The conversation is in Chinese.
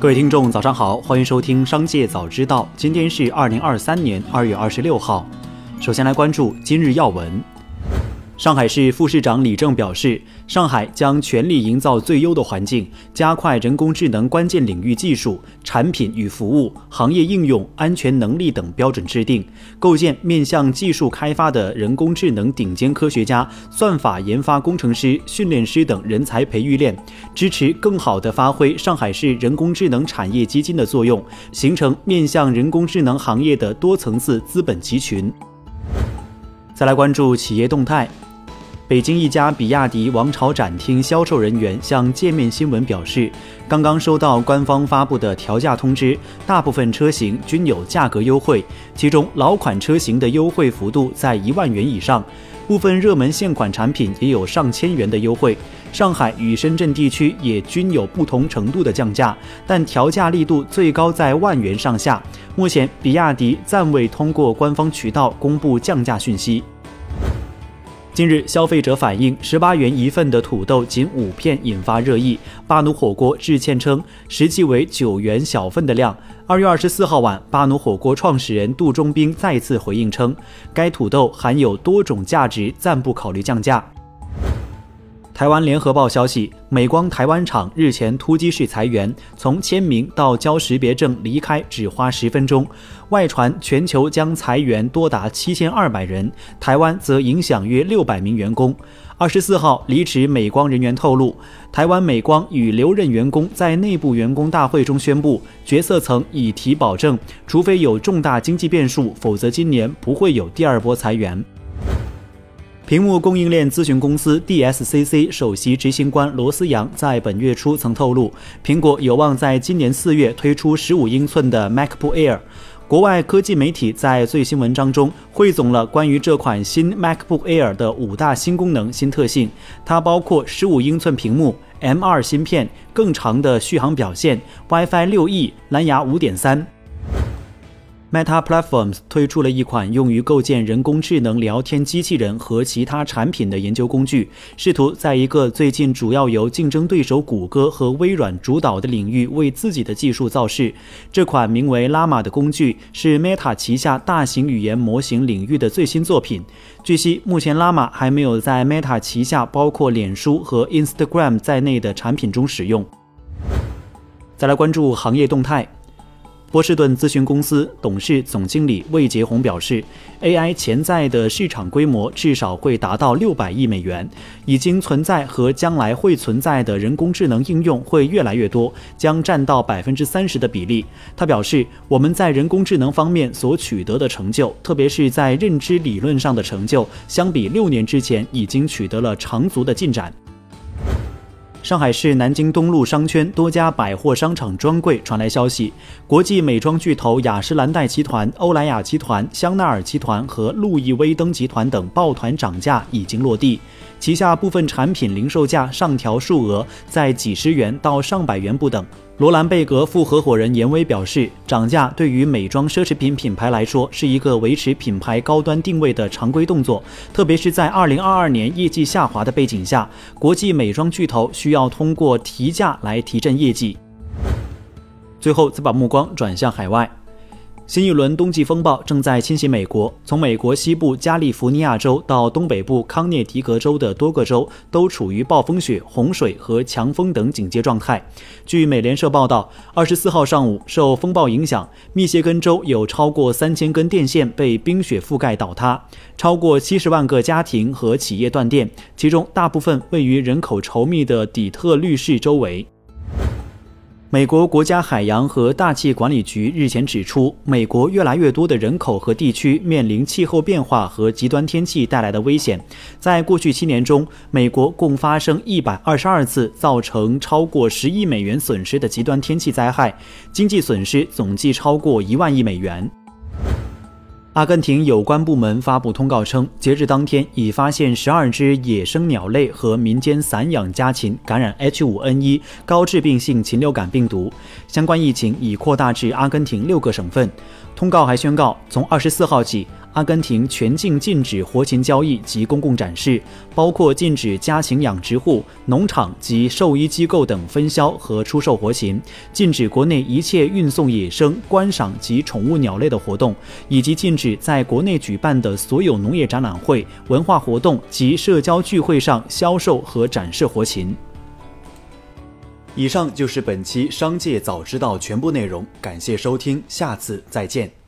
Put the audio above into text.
各位听众，早上好，欢迎收听《商界早知道》。今天是二零二三年二月二十六号。首先来关注今日要闻。上海市副市长李正表示，上海将全力营造最优的环境，加快人工智能关键领域技术、产品与服务、行业应用、安全能力等标准制定，构建面向技术开发的人工智能顶尖科学家、算法研发工程师、训练师等人才培育链，支持更好地发挥上海市人工智能产业基金的作用，形成面向人工智能行业的多层次资本集群。再来关注企业动态。北京一家比亚迪王朝展厅销售人员向界面新闻表示，刚刚收到官方发布的调价通知，大部分车型均有价格优惠，其中老款车型的优惠幅度在一万元以上，部分热门现款产品也有上千元的优惠。上海与深圳地区也均有不同程度的降价，但调价力度最高在万元上下。目前，比亚迪暂未通过官方渠道公布降价讯息。近日，消费者反映十八元一份的土豆仅五片引发热议。巴奴火锅致歉称，实际为九元小份的量。二月二十四号晚，巴奴火锅创始人杜忠兵再次回应称，该土豆含有多种价值，暂不考虑降价。台湾联合报消息，美光台湾厂日前突击式裁员，从签名到交识别证离开只花十分钟。外传全球将裁员多达七千二百人，台湾则影响约六百名员工。二十四号离职美光人员透露，台湾美光与留任员工在内部员工大会中宣布，决策层已提保证，除非有重大经济变数，否则今年不会有第二波裁员。屏幕供应链咨询公司 DSCC 首席执行官罗思阳在本月初曾透露，苹果有望在今年四月推出15英寸的 MacBook Air。国外科技媒体在最新文章中汇总了关于这款新 MacBook Air 的五大新功能、新特性，它包括15英寸屏幕、M2 芯片、更长的续航表现、WiFi 6E、蓝牙5.3。Meta Platforms 推出了一款用于构建人工智能聊天机器人和其他产品的研究工具，试图在一个最近主要由竞争对手谷歌和微软主导的领域为自己的技术造势。这款名为 Llama 的工具是 Meta 旗下大型语言模型领域的最新作品。据悉，目前 Llama 还没有在 Meta 旗下包括脸书和 Instagram 在内的产品中使用。再来关注行业动态。波士顿咨询公司董事总经理魏杰宏表示，AI 潜在的市场规模至少会达到六百亿美元，已经存在和将来会存在的人工智能应用会越来越多，将占到百分之三十的比例。他表示，我们在人工智能方面所取得的成就，特别是在认知理论上的成就，相比六年之前已经取得了长足的进展。上海市南京东路商圈多家百货商场专柜传来消息，国际美妆巨头雅诗兰黛集团、欧莱雅集团、香奈儿集团和路易威登集团等抱团涨价已经落地，旗下部分产品零售价上调数额在几十元到上百元不等。罗兰贝格副合伙人严威表示，涨价对于美妆奢侈品品牌来说是一个维持品牌高端定位的常规动作，特别是在2022年业绩下滑的背景下，国际美妆巨头需要通过提价来提振业绩。最后，再把目光转向海外。新一轮冬季风暴正在侵袭美国，从美国西部加利福尼亚州到东北部康涅狄格州的多个州都处于暴风雪、洪水和强风等警戒状态。据美联社报道，二十四号上午，受风暴影响，密歇根州有超过三千根电线被冰雪覆盖倒塌，超过七十万个家庭和企业断电，其中大部分位于人口稠密的底特律市周围。美国国家海洋和大气管理局日前指出，美国越来越多的人口和地区面临气候变化和极端天气带来的危险。在过去七年中，美国共发生一百二十二次造成超过十亿美元损失的极端天气灾害，经济损失总计超过一万亿美元。阿根廷有关部门发布通告称，截至当天已发现十二只野生鸟类和民间散养家禽感染 H5N1 高致病性禽流感病毒，相关疫情已扩大至阿根廷六个省份。通告还宣告，从二十四号起，阿根廷全境禁止活禽交易及公共展示，包括禁止家禽养殖户、农场及兽医机构等分销和出售活禽，禁止国内一切运送野生、观赏及宠物鸟类的活动，以及禁止在国内举办的所有农业展览会、文化活动及社交聚会上销售和展示活禽。以上就是本期《商界早知道》全部内容，感谢收听，下次再见。